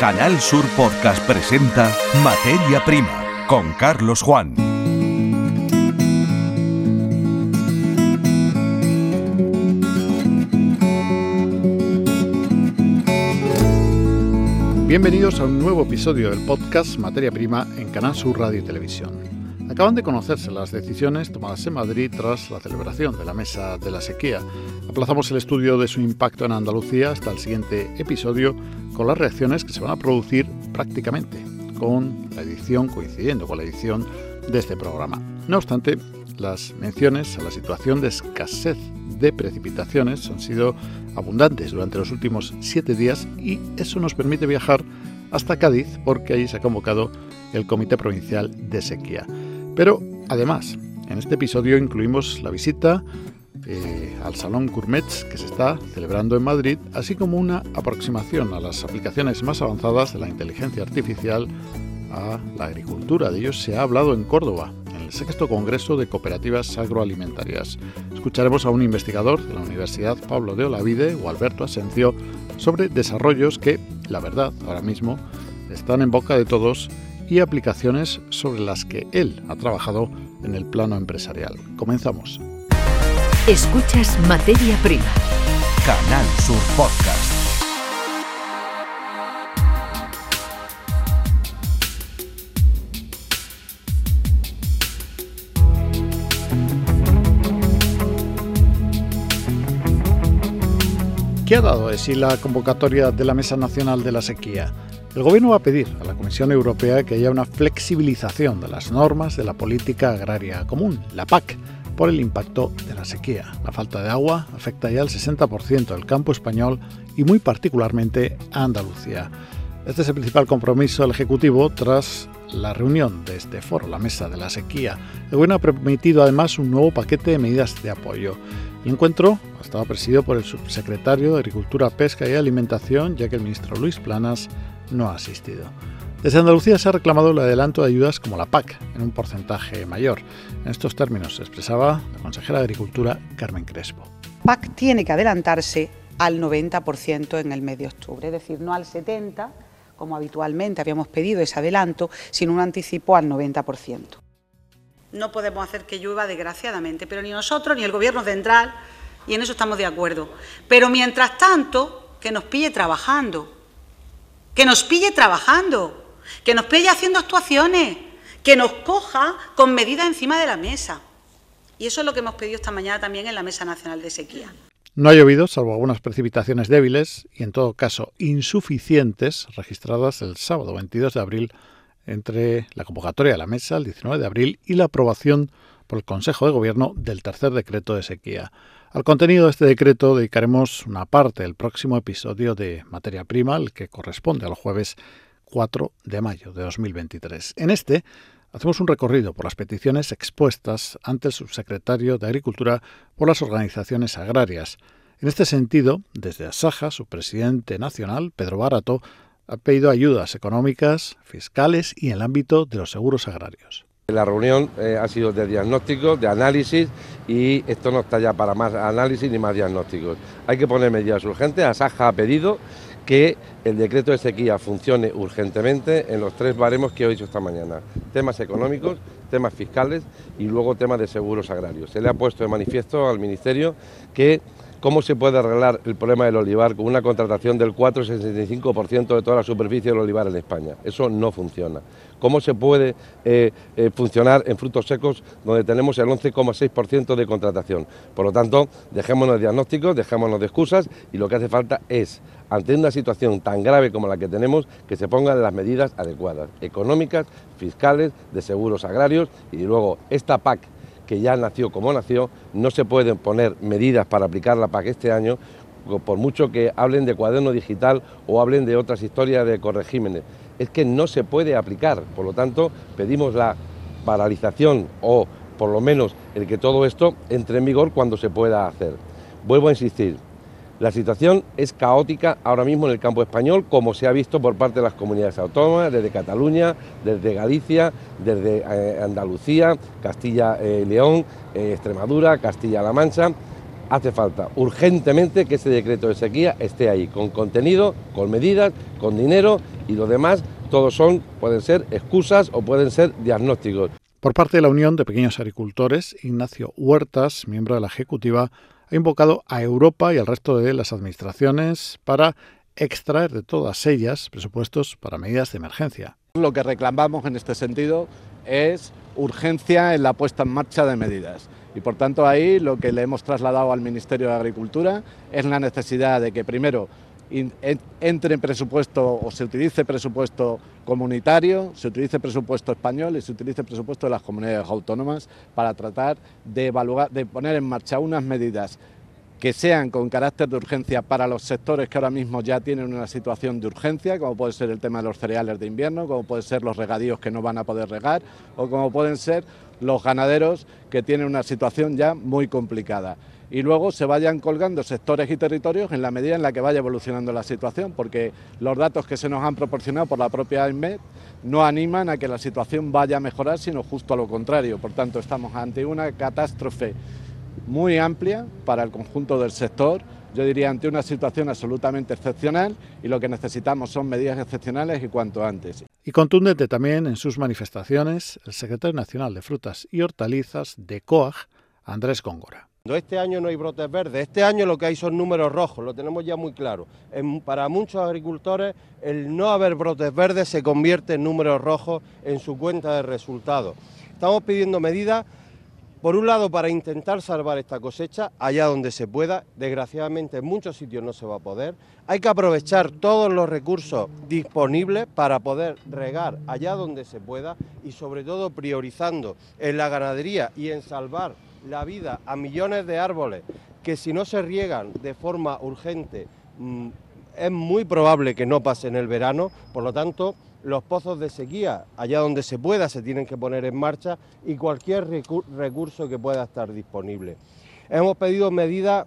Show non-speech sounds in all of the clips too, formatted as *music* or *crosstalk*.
Canal Sur Podcast presenta Materia Prima con Carlos Juan. Bienvenidos a un nuevo episodio del podcast Materia Prima en Canal Sur Radio y Televisión. Acaban de conocerse las decisiones tomadas en Madrid tras la celebración de la Mesa de la Sequía. Aplazamos el estudio de su impacto en Andalucía hasta el siguiente episodio con las reacciones que se van a producir prácticamente con la edición, coincidiendo con la edición de este programa. No obstante, las menciones a la situación de escasez de precipitaciones han sido abundantes durante los últimos siete días y eso nos permite viajar hasta Cádiz porque ahí se ha convocado el Comité Provincial de Sequía. Pero además, en este episodio incluimos la visita eh, al Salón Gourmets que se está celebrando en Madrid, así como una aproximación a las aplicaciones más avanzadas de la inteligencia artificial a la agricultura. De ello se ha hablado en Córdoba, en el sexto Congreso de Cooperativas Agroalimentarias. Escucharemos a un investigador de la Universidad Pablo de Olavide o Alberto Asencio sobre desarrollos que, la verdad, ahora mismo están en boca de todos y aplicaciones sobre las que él ha trabajado en el plano empresarial. Comenzamos. Escuchas Materia Prima. Canal Sur Podcast. ¿Qué ha dado de sí la convocatoria de la Mesa Nacional de la Sequía? El Gobierno va a pedir a la Comisión Europea que haya una flexibilización de las normas de la política agraria común, la PAC, por el impacto de la sequía. La falta de agua afecta ya al 60% del campo español y muy particularmente a Andalucía. Este es el principal compromiso del Ejecutivo tras la reunión de este foro, la Mesa de la Sequía. El Gobierno ha permitido además un nuevo paquete de medidas de apoyo. El encuentro estaba presidido por el subsecretario de Agricultura, Pesca y Alimentación, ya que el ministro Luis Planas no ha asistido. Desde Andalucía se ha reclamado el adelanto de ayudas como la PAC, en un porcentaje mayor. En estos términos se expresaba la consejera de Agricultura, Carmen Crespo. PAC tiene que adelantarse al 90% en el mes de octubre, es decir, no al 70%, como habitualmente habíamos pedido ese adelanto, sino un anticipo al 90%. No podemos hacer que llueva, desgraciadamente, pero ni nosotros ni el Gobierno central, y en eso estamos de acuerdo. Pero mientras tanto, que nos pille trabajando, que nos pille trabajando, que nos pille haciendo actuaciones, que nos coja con medidas encima de la mesa. Y eso es lo que hemos pedido esta mañana también en la Mesa Nacional de Sequía. No ha llovido, salvo algunas precipitaciones débiles y, en todo caso, insuficientes, registradas el sábado 22 de abril entre la convocatoria de la mesa el 19 de abril y la aprobación por el Consejo de Gobierno del tercer decreto de sequía. Al contenido de este decreto dedicaremos una parte del próximo episodio de Materia Prima, el que corresponde al jueves 4 de mayo de 2023. En este hacemos un recorrido por las peticiones expuestas ante el subsecretario de Agricultura por las organizaciones agrarias. En este sentido, desde Asaja, su presidente nacional, Pedro Barato, ha pedido ayudas económicas, fiscales y en el ámbito de los seguros agrarios. La reunión eh, ha sido de diagnóstico, de análisis y esto no está ya para más análisis ni más diagnósticos. Hay que poner medidas urgentes. Asaja ha pedido que el decreto de sequía funcione urgentemente en los tres baremos que he dicho esta mañana. Temas económicos, temas fiscales y luego temas de seguros agrarios. Se le ha puesto de manifiesto al Ministerio que ¿Cómo se puede arreglar el problema del olivar con una contratación del 4,65% de toda la superficie del olivar en España? Eso no funciona. ¿Cómo se puede eh, eh, funcionar en frutos secos donde tenemos el 11,6% de contratación? Por lo tanto, dejémonos de diagnósticos, dejémonos de excusas y lo que hace falta es, ante una situación tan grave como la que tenemos, que se pongan las medidas adecuadas, económicas, fiscales, de seguros agrarios y luego esta PAC que ya nació como nació, no se pueden poner medidas para aplicar la PAC este año, por mucho que hablen de cuaderno digital o hablen de otras historias de corregímenes. Es que no se puede aplicar, por lo tanto pedimos la paralización o por lo menos el que todo esto entre en vigor cuando se pueda hacer. Vuelvo a insistir, la situación es caótica ahora mismo en el campo español, como se ha visto por parte de las comunidades autónomas, desde Cataluña, desde Galicia, desde eh, Andalucía, Castilla-León, eh, Extremadura, Castilla-La Mancha. hace falta urgentemente que ese decreto de sequía esté ahí, con contenido, con medidas, con dinero y lo demás, todos son, pueden ser excusas o pueden ser diagnósticos. Por parte de la Unión de Pequeños Agricultores, Ignacio Huertas, miembro de la Ejecutiva, ha invocado a Europa y al resto de las administraciones para extraer de todas ellas presupuestos para medidas de emergencia. Lo que reclamamos en este sentido es urgencia en la puesta en marcha de medidas. Y por tanto ahí lo que le hemos trasladado al Ministerio de Agricultura es la necesidad de que primero entre en presupuesto o se utilice presupuesto comunitario, se utilice presupuesto español y se utilice presupuesto de las comunidades autónomas para tratar de, evaluar, de poner en marcha unas medidas que sean con carácter de urgencia para los sectores que ahora mismo ya tienen una situación de urgencia, como puede ser el tema de los cereales de invierno, como pueden ser los regadíos que no van a poder regar, o como pueden ser los ganaderos que tienen una situación ya muy complicada. Y luego se vayan colgando sectores y territorios en la medida en la que vaya evolucionando la situación, porque los datos que se nos han proporcionado por la propia AIMED no animan a que la situación vaya a mejorar, sino justo a lo contrario. Por tanto, estamos ante una catástrofe muy amplia para el conjunto del sector. Yo diría ante una situación absolutamente excepcional y lo que necesitamos son medidas excepcionales y cuanto antes. Y contundente también en sus manifestaciones el secretario nacional de Frutas y Hortalizas de COAG, Andrés Góngora. Este año no hay brotes verdes, este año lo que hay son números rojos, lo tenemos ya muy claro. para muchos agricultores el no haber brotes verdes se convierte en números rojos en su cuenta de resultados. Estamos pidiendo medidas por un lado, para intentar salvar esta cosecha allá donde se pueda, desgraciadamente en muchos sitios no se va a poder. Hay que aprovechar todos los recursos disponibles para poder regar allá donde se pueda y sobre todo priorizando en la ganadería y en salvar la vida a millones de árboles que si no se riegan de forma urgente mm, es muy probable que no pasen el verano, por lo tanto los pozos de sequía, allá donde se pueda, se tienen que poner en marcha y cualquier recurso que pueda estar disponible. Hemos pedido medidas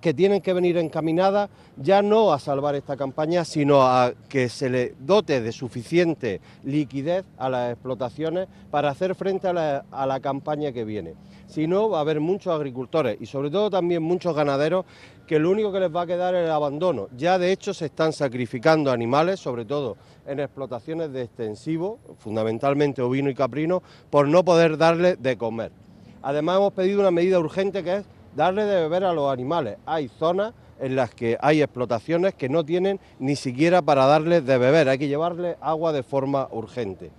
que tienen que venir encaminadas ya no a salvar esta campaña, sino a que se le dote de suficiente liquidez a las explotaciones para hacer frente a la, campaña que viene. Si no, va a haber muchos agricultores y sobre todo también muchos ganaderos que lo único que les va a quedar es el abandono. Ya de hecho se están sacrificando animales, sobre todo en explotaciones de extensivo, fundamentalmente ovino y caprino, por no poder darle de comer. Además hemos pedido una medida urgente que es darle de beber a los animales. Hay zonas en las que hay explotaciones que no tienen ni siquiera para darles de beber, hay que llevarles agua de forma urgente.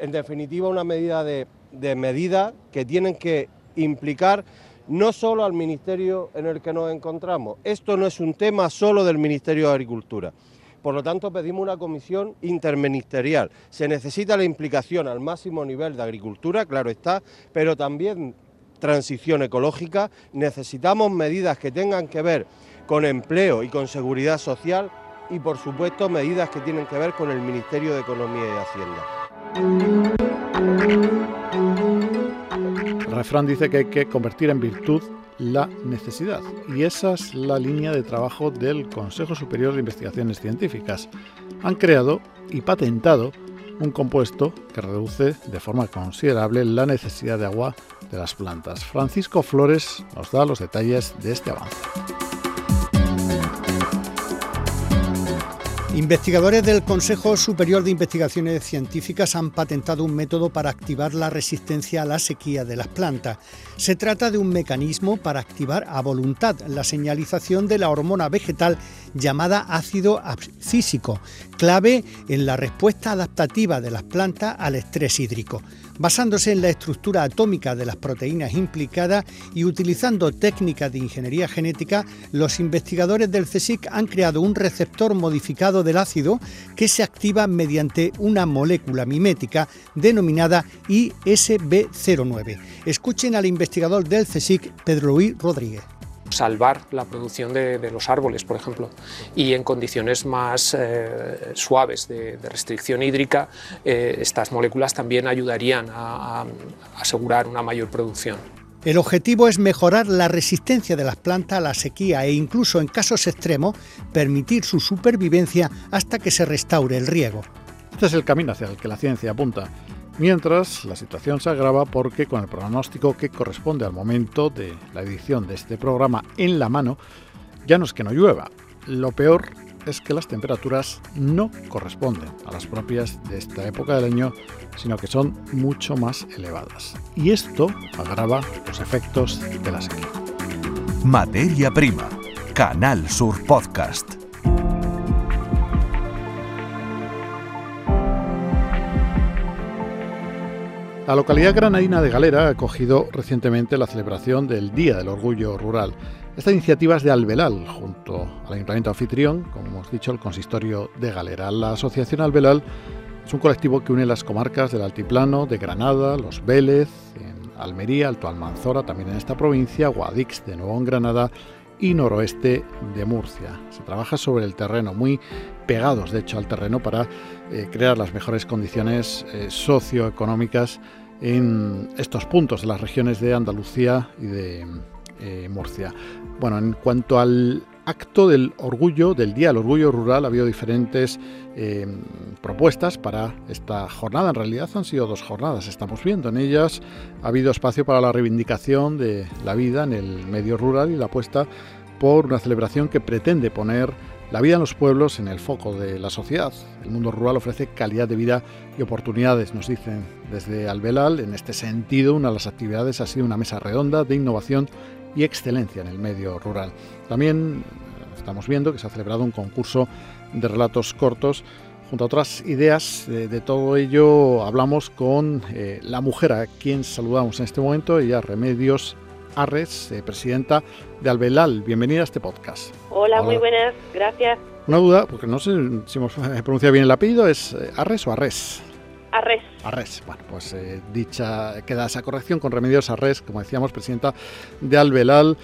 En definitiva, una medida de, de medidas que tienen que implicar no solo al ministerio en el que nos encontramos. Esto no es un tema solo del Ministerio de Agricultura. Por lo tanto, pedimos una comisión interministerial. Se necesita la implicación al máximo nivel de agricultura, claro está, pero también transición ecológica. Necesitamos medidas que tengan que ver con empleo y con seguridad social y, por supuesto, medidas que tienen que ver con el Ministerio de Economía y Hacienda. El refrán dice que hay que convertir en virtud la necesidad y esa es la línea de trabajo del Consejo Superior de Investigaciones Científicas. Han creado y patentado un compuesto que reduce de forma considerable la necesidad de agua de las plantas. Francisco Flores nos da los detalles de este avance. Investigadores del Consejo Superior de Investigaciones Científicas han patentado un método para activar la resistencia a la sequía de las plantas. Se trata de un mecanismo para activar a voluntad la señalización de la hormona vegetal llamada ácido abscísico, clave en la respuesta adaptativa de las plantas al estrés hídrico basándose en la estructura atómica de las proteínas implicadas y utilizando técnicas de ingeniería genética, los investigadores del CSIC han creado un receptor modificado del ácido que se activa mediante una molécula mimética denominada ISB09. Escuchen al investigador del CSIC, Pedro Luis Rodríguez salvar la producción de, los árboles, por ejemplo, y en condiciones más eh, suaves de, restricción hídrica, eh, estas moléculas también ayudarían a asegurar una mayor producción. El objetivo es mejorar la resistencia de las plantas a la sequía e incluso en casos extremos permitir su supervivencia hasta que se restaure el riego. Este es el camino hacia el que la ciencia apunta Mientras, la situación se agrava porque con el pronóstico que corresponde al momento de la edición de este programa en la mano, ya no es que no llueva. Lo peor es que las temperaturas no corresponden a las propias de esta época del año, sino que son mucho más elevadas. Y esto agrava los efectos de la sequía. Materia Prima, Canal Sur Podcast. La localidad granadina de Galera ha acogido recientemente la celebración del Día del Orgullo Rural. Esta iniciativa es de Albelal, junto al Ayuntamiento Anfitrión, como hemos dicho, el Consistorio de Galera. La Asociación Albelal es un colectivo que une las comarcas del Altiplano, de Granada, Los Vélez, en Almería, Alto Almanzora, también en esta provincia, Guadix de Nuevo en Granada y noroeste de Murcia. Se trabaja sobre el terreno, muy pegados de hecho al terreno para eh, crear las mejores condiciones eh, socioeconómicas en estos puntos de las regiones de Andalucía y de eh, Murcia. Bueno, en cuanto al acto del orgullo, del Día del Orgullo Rural, ha habido diferentes propuestas para esta jornada. En realidad han sido dos jornadas, estamos viendo. En ellas ha habido espacio para la reivindicación de la vida en el medio rural y la apuesta por una celebración que pretende poner la vida en los pueblos en el foco de la sociedad. El mundo rural ofrece calidad de vida y oportunidades, nos dicen desde Albelal. En este sentido, una de las actividades ha sido una mesa redonda de innovación y excelencia en el medio rural. También eh, estamos viendo que se ha celebrado un concurso de relatos cortos. Junto a otras ideas de, todo ello, hablamos con eh, la mujer a quien saludamos en este momento, ella Remedios Arres, eh, presidenta de Albelal. Bienvenida a este podcast. Hola, muy buenas, gracias. Una duda, porque no sé si hemos pronunciado bien el apellido, ¿es eh, Arres o Arres? Arres. Arres. Bueno, pues eh, dicha, queda esa corrección con Remedios Arres, como decíamos, presidenta de Albelal.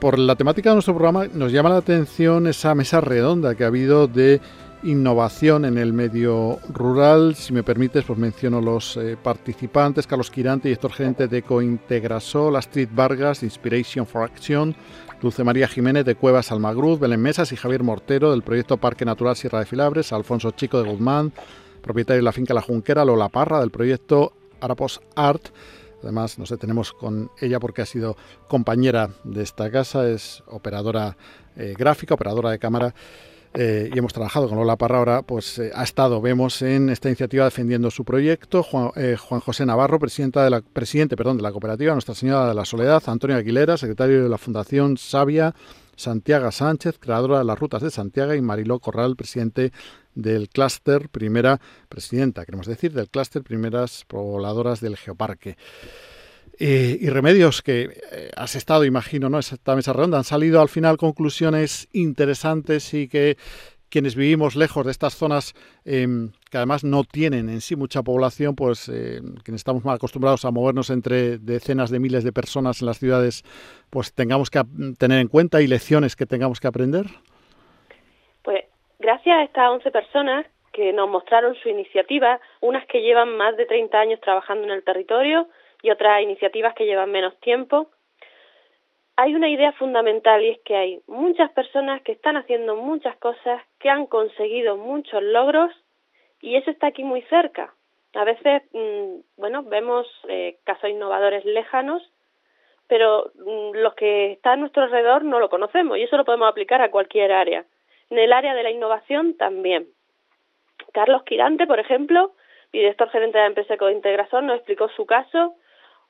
por la temática de nuestro programa nos llama la atención esa mesa redonda que ha habido de innovación en el medio rural. Si me permites, pues menciono los eh, participantes, Carlos Quirante, director gerente de Cointegrasol, Astrid Vargas, Inspiration for Action, Dulce María Jiménez de Cuevas Almagruz, Belén Mesas y Javier Mortero del proyecto Parque Natural Sierra de Filabres, Alfonso Chico de Guzmán, propietario de la finca La Junquera, Lola Parra del proyecto Arapos Art. Además, nos detenemos con ella porque ha sido compañera de esta casa, es operadora eh, gráfica, operadora de cámara eh, y hemos trabajado con Lola Parra ahora, pues eh, ha estado, vemos en esta iniciativa defendiendo su proyecto, Juan, eh, José Navarro, presidenta de la, presidente perdón, de la cooperativa Nuestra Señora de la Soledad, Antonio Aguilera, secretario de la Fundación Sabia, Santiago Sánchez, creadora de las rutas de Santiago, y Mariló Corral, presidente del clúster, primera presidenta, queremos decir, del clúster Primeras Pobladoras del Geoparque. Eh, y remedios que eh, has estado, imagino, ¿no? Esta mesa redonda. Han salido al final conclusiones interesantes y que quienes vivimos lejos de estas zonas em, que además no tienen en sí mucha población, pues eh, quienes estamos más acostumbrados a movernos entre decenas de miles de personas en las ciudades, pues tengamos que tener en cuenta y lecciones que tengamos que aprender. Pues gracias a estas 11 personas que nos mostraron su iniciativa, unas que llevan más de 30 años trabajando en el territorio, y otras iniciativas que llevan menos tiempo. Hay una idea fundamental y es que hay muchas personas que están haciendo muchas cosas, que han conseguido muchos logros y eso está aquí muy cerca. A veces, mm, bueno, vemos eh, casos innovadores lejanos, pero mm, los que están a nuestro alrededor no lo conocemos y eso lo podemos aplicar a cualquier área. En el área de la innovación también. Carlos Quirante, por ejemplo, director gerente de la empresa Cointegración, nos explicó su caso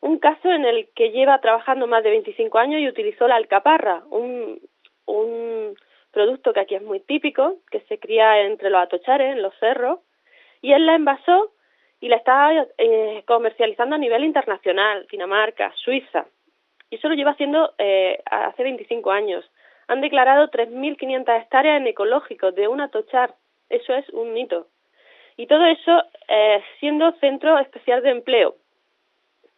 un caso en el que lleva trabajando más de 25 años y utilizó la alcaparra, un, producto que aquí es muy típico, que se cría entre los atochares, en los cerros, y él la envasó y la está eh, comercializando a nivel internacional, Dinamarca, Suiza. Y eso lo lleva haciendo eh, hace 25 años. Han declarado 3.500 hectáreas en ecológico de un atochar. Eso es un hito. Y todo eso eh, siendo centro especial de empleo,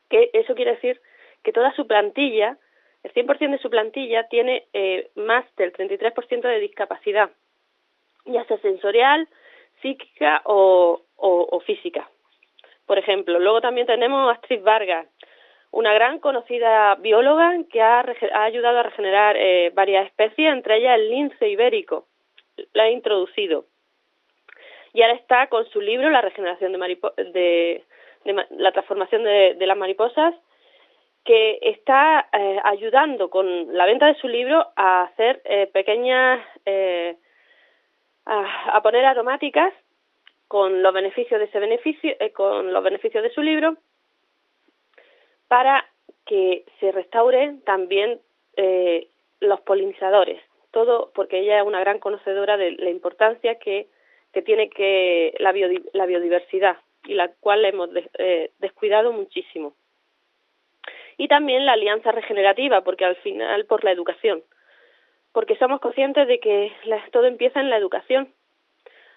que eso quiere decir que toda su plantilla, el 100% de su plantilla tiene eh, más del 33% de discapacidad, ya sea sensorial, psíquica o, física. Por ejemplo, luego también tenemos a Astrid Vargas, una gran conocida bióloga que ha, ha ayudado a regenerar eh, varias especies, entre ellas el lince ibérico. La ha introducido. y ahora está con su libro La regeneración de, de, la transformación de, las mariposas, que está eh, ayudando con la venta de su libro a hacer eh, pequeñas, eh, a, poner aromáticas con los beneficios de ese beneficio, con los beneficios de su libro, para que se restauren también los polinizadores. Todo porque ella es una gran conocedora de la importancia que que tiene que la biodiversidad y la cual hemos eh, descuidado muchísimo. Y también la alianza regenerativa, porque al final por la educación, porque somos conscientes de que todo empieza en la educación.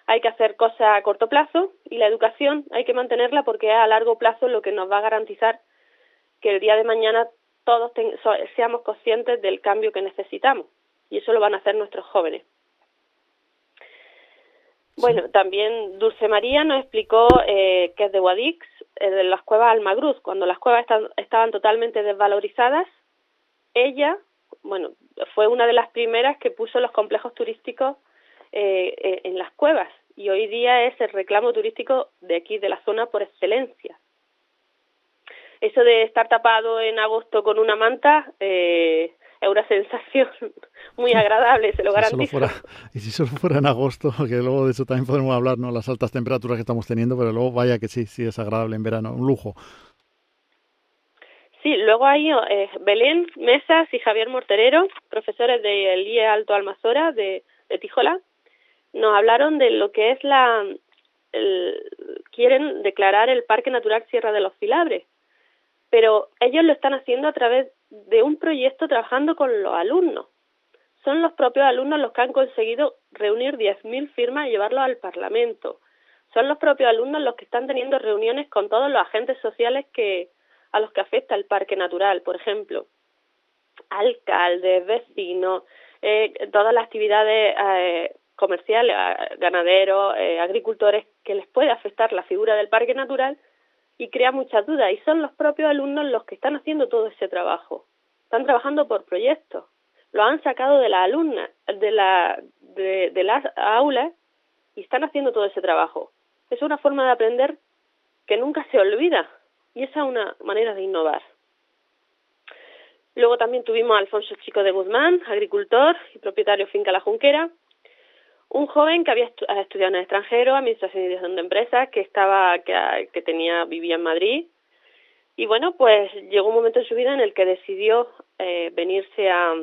Hay que hacer cosas a corto plazo y la educación hay que mantenerla porque es a largo plazo lo que nos va a garantizar que el día de mañana todos seamos conscientes del cambio que necesitamos y eso lo van a hacer nuestros jóvenes. Bueno, también Dulce María nos explicó eh, que es de Guadix, eh, de las cuevas Almagruz. Cuando las cuevas estaban totalmente desvalorizadas, ella, bueno, fue una de las primeras que puso los complejos turísticos eh, eh, en las cuevas y hoy día es el reclamo turístico de aquí, de la zona, por excelencia. Eso de estar tapado en agosto con una manta, eh, es una sensación *laughs* muy agradable, se lo garantizo. y si solo fuera en agosto, *laughs* que luego de eso también podemos hablar, ¿no? Las altas temperaturas que estamos teniendo, pero luego vaya que sí, sí es agradable en verano, un lujo. Sí, luego hay eh, Belén Mesas y Javier Morterero, profesores del IE Alto Almazora de, de Tijola, nos hablaron de lo que es la... quieren declarar el Parque Natural Sierra de los Filabres, pero ellos lo están haciendo a través de un proyecto trabajando con los alumnos. Son los propios alumnos los que han conseguido reunir 10.000 firmas y llevarlos al Parlamento. Son los propios alumnos los que están teniendo reuniones con todos los agentes sociales que a los que afecta el parque natural, por ejemplo, alcaldes, vecinos, eh, todas las actividades eh, comerciales, ganaderos, eh, agricultores, que les puede afectar la figura del parque natural y crea muchas dudas y son los propios alumnos los que están haciendo todo ese trabajo. Están trabajando por proyectos. Lo han sacado de las de, la, de, las aulas y están haciendo todo ese trabajo. Es una forma de aprender que nunca se olvida y esa es una manera de innovar. Luego también tuvimos a Alfonso Chico de Guzmán, agricultor y propietario finca La Junquera, un joven que había estudiado en el extranjero, administración y dirección de empresas, que estaba, que, que tenía, vivía en Madrid. Y bueno, pues llegó un momento en su vida en el que decidió eh, venirse a,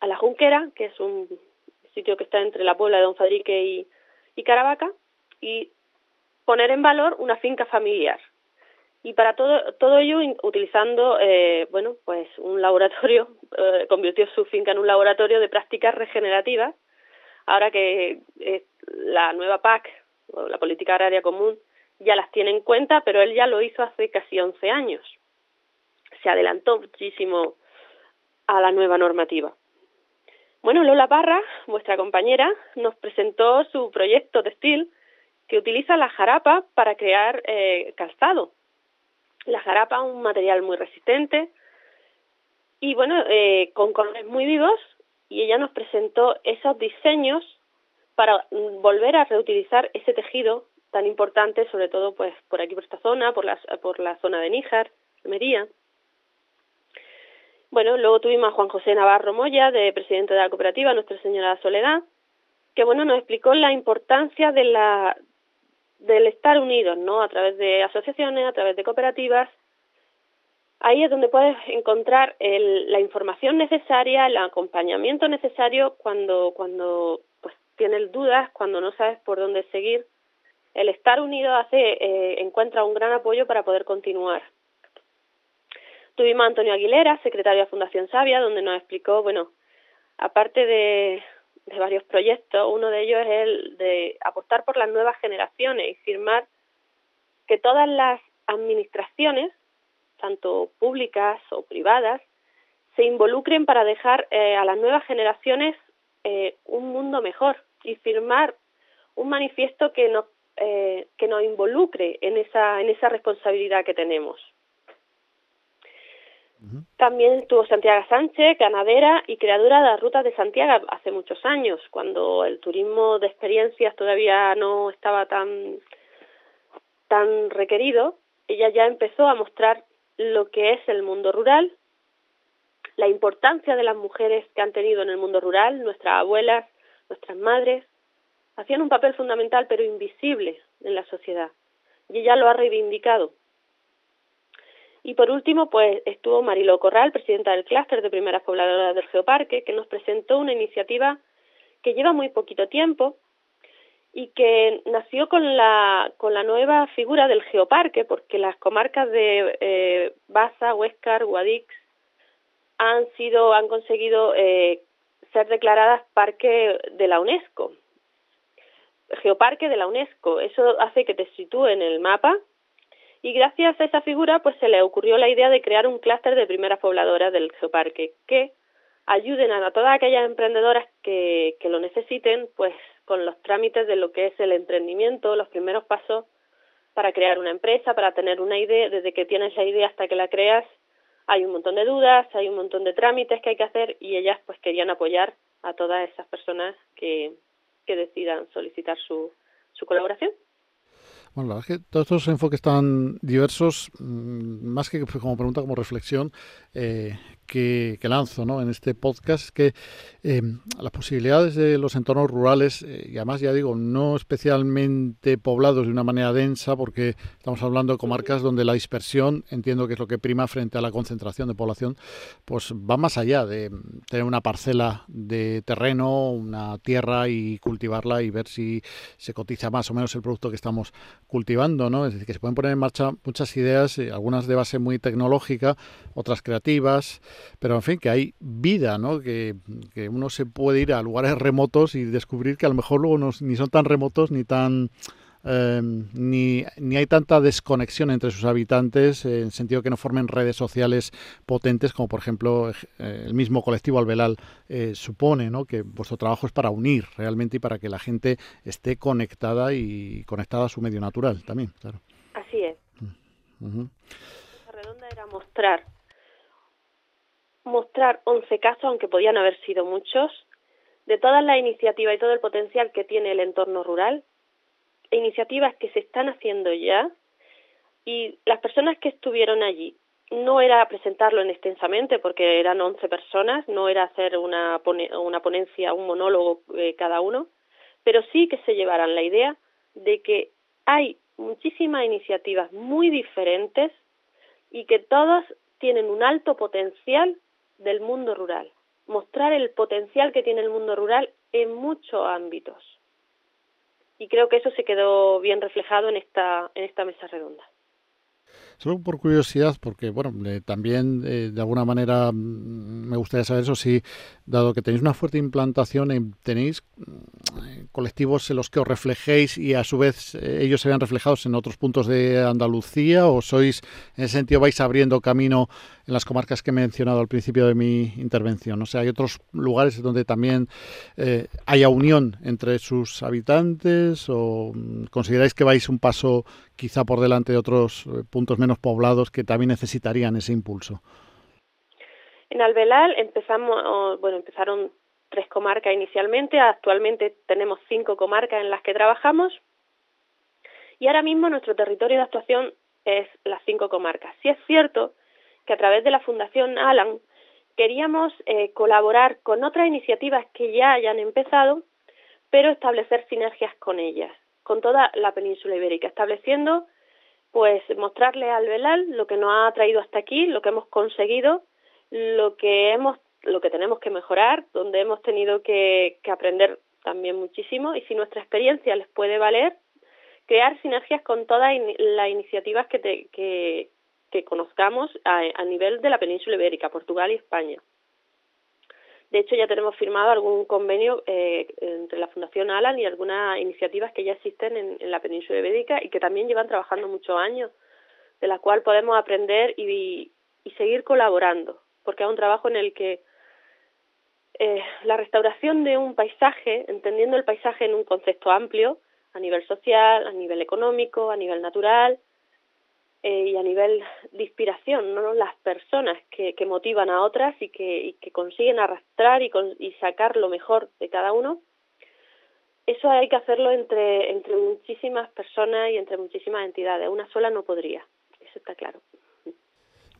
a La Junquera, que es un sitio que está entre la Puebla de Don Fadrique y, y Caravaca, y poner en valor una finca familiar. Y para todo, todo ello, utilizando, eh, bueno, pues un laboratorio, *laughs* eh, convirtió su finca en un laboratorio de prácticas regenerativas ahora que la nueva PAC, o la Política Agraria Común, ya las tiene en cuenta, pero él ya lo hizo hace casi 11 años. Se adelantó muchísimo a la nueva normativa. Bueno, Lola Parra, vuestra compañera, nos presentó su proyecto textil que utiliza la jarapa para crear eh, calzado. La jarapa es un material muy resistente y bueno, eh, con colores muy vivos y ella nos presentó esos diseños para volver a reutilizar ese tejido tan importante, sobre todo pues por aquí por esta zona, por la, por la zona de Níjar, Almería. Bueno, luego tuvimos a Juan José Navarro Moya, de presidente de la cooperativa Nuestra Señora Soledad, que bueno nos explicó la importancia de la del estar unidos, ¿no? A través de asociaciones, a través de cooperativas Ahí es donde puedes encontrar la información necesaria, el acompañamiento necesario cuando, cuando pues, tienes dudas, cuando no sabes por dónde seguir. El estar unido hace, eh, encuentra un gran apoyo para poder continuar. Tuvimos a Antonio Aguilera, secretario de Fundación Sabia, donde nos explicó, bueno, aparte de, de varios proyectos, uno de ellos es el de apostar por las nuevas generaciones y firmar que todas las administraciones tanto públicas o privadas, se involucren para dejar eh, a las nuevas generaciones eh, un mundo mejor y firmar un manifiesto que nos eh, que nos involucre en esa en esa responsabilidad que tenemos. También estuvo Santiago Sánchez, ganadera y creadora de las rutas de Santiago hace muchos años, cuando el turismo de experiencias todavía no estaba tan, tan requerido. Ella ya empezó a mostrar lo que es el mundo rural, la importancia de las mujeres que han tenido en el mundo rural, nuestras abuelas, nuestras madres, hacían un papel fundamental pero invisible en la sociedad. Y ella lo ha reivindicado y por último, pues estuvo Marilo Corral, presidenta del clúster de primeras pobladoras del Geoparque, que nos presentó una iniciativa que lleva muy poquito tiempo y que nació con la, con la nueva figura del Geoparque, porque las comarcas de eh, Baza, Huescar, Guadix han sido, han conseguido eh, ser declaradas parque de la UNESCO, Geoparque de la UNESCO. Eso hace que te sitúe en el mapa y gracias a esa figura pues se le ocurrió la idea de crear un clúster de primeras pobladoras del geoparque que ayuden a todas aquellas emprendedoras que, que lo necesiten pues con los trámites de lo que es el emprendimiento, los primeros pasos para crear una empresa, para tener una idea, desde que tienes la idea hasta que la creas, hay un montón de dudas, hay un montón de trámites que hay que hacer y ellas pues querían apoyar a todas esas personas que, que decidan solicitar su, su colaboración. Bueno, la verdad es que todos estos enfoques tan diversos, mm, más que como pregunta, como reflexión, eh, que, lanzo ¿no? en este podcast que em, las posibilidades de los entornos rurales, eh, y además ya digo, no especialmente poblados de una manera densa, porque estamos hablando de comarcas donde la dispersión, entiendo que es lo que prima frente a la concentración de población, pues va más allá de tener una parcela de terreno, una tierra y cultivarla y ver si se cotiza más o menos el producto que estamos cultivando, ¿no? Es decir, que se pueden poner en marcha muchas ideas, eh, algunas de base muy tecnológica, otras creativas, pero en fin, que hay vida, ¿no? Que, uno se puede ir a lugares remotos y descubrir que a lo mejor luego no, ni son tan remotos ni tan... Em, ni, ni, hay tanta desconexión entre sus habitantes en el sentido que no formen redes sociales potentes como por ejemplo eh, el mismo colectivo Albelal eh, supone, ¿no? que vuestro trabajo es para unir realmente y para que la gente esté conectada y conectada a su medio natural también, claro. Así es. La redonda era mostrar mostrar 11 casos, aunque podían haber sido muchos, de todas las iniciativas y todo el potencial que tiene el entorno rural, iniciativas que se están haciendo ya, y las personas que estuvieron allí, no era presentarlo en extensamente, porque eran 11 personas, no era hacer una, una ponencia, un monólogo eh, cada uno, pero sí que se llevaran la idea de que hay muchísimas iniciativas muy diferentes y que todas tienen un alto potencial del mundo rural, mostrar el potencial que tiene el mundo rural en muchos ámbitos. Y creo que eso se quedó bien reflejado en esta, en esta mesa redonda. Por curiosidad, porque bueno, también eh, de alguna manera mm, me gustaría saber eso, si dado que tenéis una fuerte implantación, tenéis mm, colectivos en los que os reflejéis y a su vez eh, ellos se vean reflejados en otros puntos de Andalucía o sois, en ese sentido, vais abriendo camino en las comarcas que he mencionado al principio de mi intervención. O sea, hay otros lugares donde también eh, haya unión entre sus habitantes o mm, consideráis que vais un paso quizá por delante de otros eh, puntos menos poblados que también necesitarían ese impulso. En Albelal empezamos, bueno, empezaron tres comarcas inicialmente, actualmente tenemos cinco comarcas en las que trabajamos y ahora mismo nuestro territorio de actuación es las cinco comarcas. Sí es cierto que a través de la Fundación Alan queríamos eh, colaborar con otras iniciativas que ya hayan empezado, pero establecer sinergias con ellas con toda la península ibérica, estableciendo, pues, mostrarle al Belal lo que nos ha traído hasta aquí, lo que hemos conseguido, lo que hemos, lo que tenemos que mejorar, donde hemos tenido que, aprender también muchísimo, y si nuestra experiencia les puede valer, crear sinergias con todas las iniciativas que, que, que conozcamos a nivel de la península ibérica, Portugal y España. De hecho, ya tenemos firmado algún convenio eh, entre la Fundación Alan y algunas iniciativas que ya existen en, la península ibérica y que también llevan trabajando muchos años, de las cuales podemos aprender y, seguir colaborando, porque es un trabajo en el que eh, la restauración de un paisaje, entendiendo el paisaje en un concepto amplio, a nivel social, a nivel económico, a nivel natural, eh, y a nivel de inspiración, ¿no? las personas que, que motivan a otras y que, que consiguen arrastrar y, y sacar lo mejor de cada uno, eso hay que hacerlo entre, entre muchísimas personas y entre muchísimas entidades. Una sola no podría, eso está claro.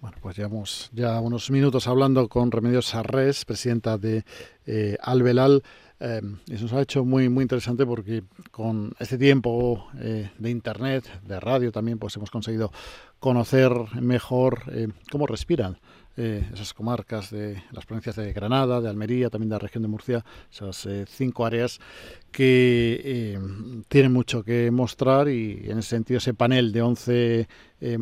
Bueno, pues llevamos ya unos minutos hablando con Remedios Sarres, presidenta de eh, Albelal. Eh, eso nos ha hecho muy muy interesante porque con este tiempo eh, de internet, de radio también, pues hemos conseguido conocer mejor eh, cómo respiran eh, esas comarcas de las provincias de Granada, de Almería, también de la región de Murcia, esas cinco áreas que tienen mucho que mostrar y en ese sentido ese panel de 11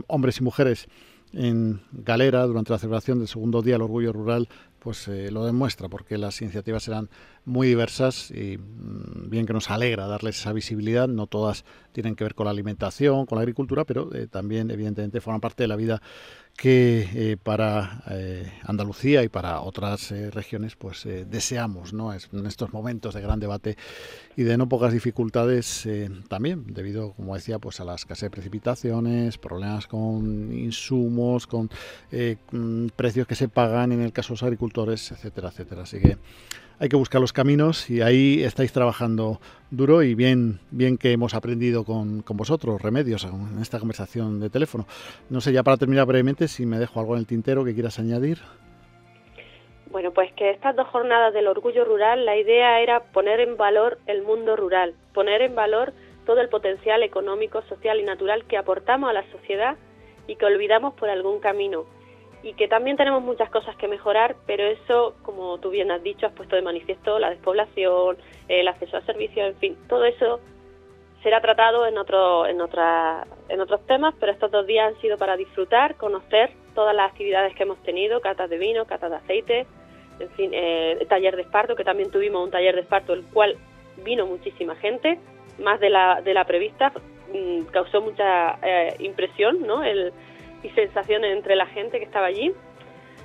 hombres y mujeres en Galera durante la celebración del segundo día del orgullo rural pues lo demuestra porque las iniciativas eran muy diversas y mm, bien que nos alegra darles esa visibilidad, no todas tienen que ver con la alimentación, con la agricultura, pero también evidentemente forman parte de la vida que eh, para eh, Andalucía y para otras eh, regiones pues deseamos ¿no? en estos momentos de gran debate y de no pocas dificultades también debido como decía pues a la escasez de precipitaciones problemas con insumos con mm, precios que se pagan en el caso de los agricultores etcétera etcétera así que hay que buscar los caminos y ahí estáis trabajando duro y bien, bien que hemos aprendido con, con vosotros remedios en esta conversación de teléfono. No sé, ya para terminar brevemente, si me dejo algo en el tintero que quieras añadir. Bueno, pues que estas dos jornadas del orgullo rural, la idea era poner en valor el mundo rural, poner en valor todo el potencial económico, social y natural que aportamos a la sociedad y que olvidamos por algún camino y que también tenemos muchas cosas que mejorar, pero eso, como tú bien has dicho, has puesto de manifiesto la despoblación, el acceso a servicios, en fin, todo eso será tratado en otro, en otra, en otros temas, pero estos dos días han sido para disfrutar, conocer todas las actividades que hemos tenido, catas de vino, catas de aceite, en fin, eh, taller de esparto, que también tuvimos un taller de esparto, el cual vino muchísima gente, más de la, de la prevista, mm, causó mucha eh, impresión, ¿no? El, y sensaciones entre la gente que estaba allí.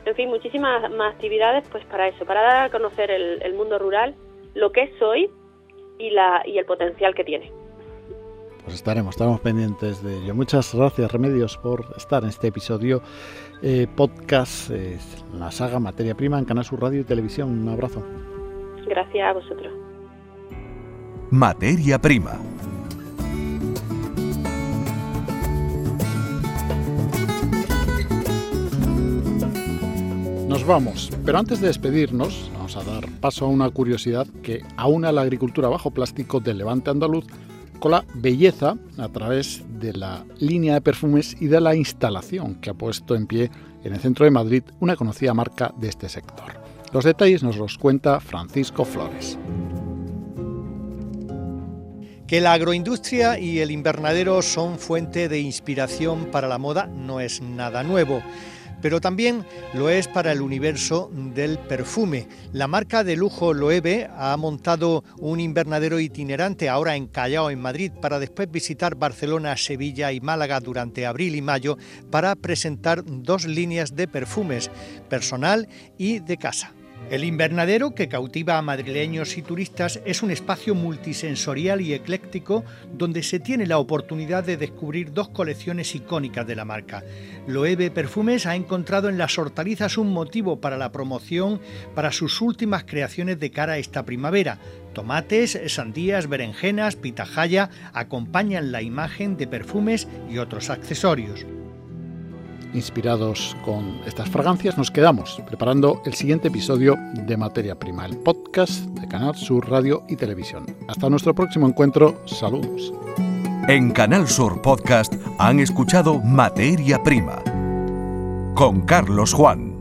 En fin, muchísimas más actividades pues para eso, para dar a conocer el, mundo rural, lo que es hoy y, la, y el potencial que tiene. Pues estaremos, estaremos pendientes de ello. Muchas gracias, Remedios, por estar en este episodio eh, podcast, eh, la saga Materia Prima en Canal Sur Radio y Televisión. Un abrazo. Gracias a vosotros. Materia Prima Vamos, pero antes de despedirnos, vamos a dar paso a una curiosidad que aúna la agricultura bajo plástico del levante andaluz con la belleza a través de la línea de perfumes y de la instalación que ha puesto en pie en el centro de Madrid una conocida marca de este sector. Los detalles nos los cuenta Francisco Flores. Que la agroindustria y el invernadero son fuente de inspiración para la moda no es nada nuevo pero también lo es para el universo del perfume. La marca de lujo Loewe ha montado un invernadero itinerante ahora en Callao, en Madrid, para después visitar Barcelona, Sevilla y Málaga durante abril y mayo para presentar dos líneas de perfumes, personal y de casa. El invernadero, que cautiva a madrileños y turistas, es un espacio multisensorial y ecléctico donde se tiene la oportunidad de descubrir dos colecciones icónicas de la marca. Loewe Perfumes ha encontrado en las hortalizas un motivo para la promoción para sus últimas creaciones de cara a esta primavera. Tomates, sandías, berenjenas, pitahaya acompañan la imagen de perfumes y otros accesorios inspirados con estas fragancias, nos quedamos preparando el siguiente episodio de Materia Prima, el podcast de Canal Sur Radio y Televisión. Hasta nuestro próximo encuentro, saludos. En Canal Sur Podcast han escuchado Materia Prima con Carlos Juan.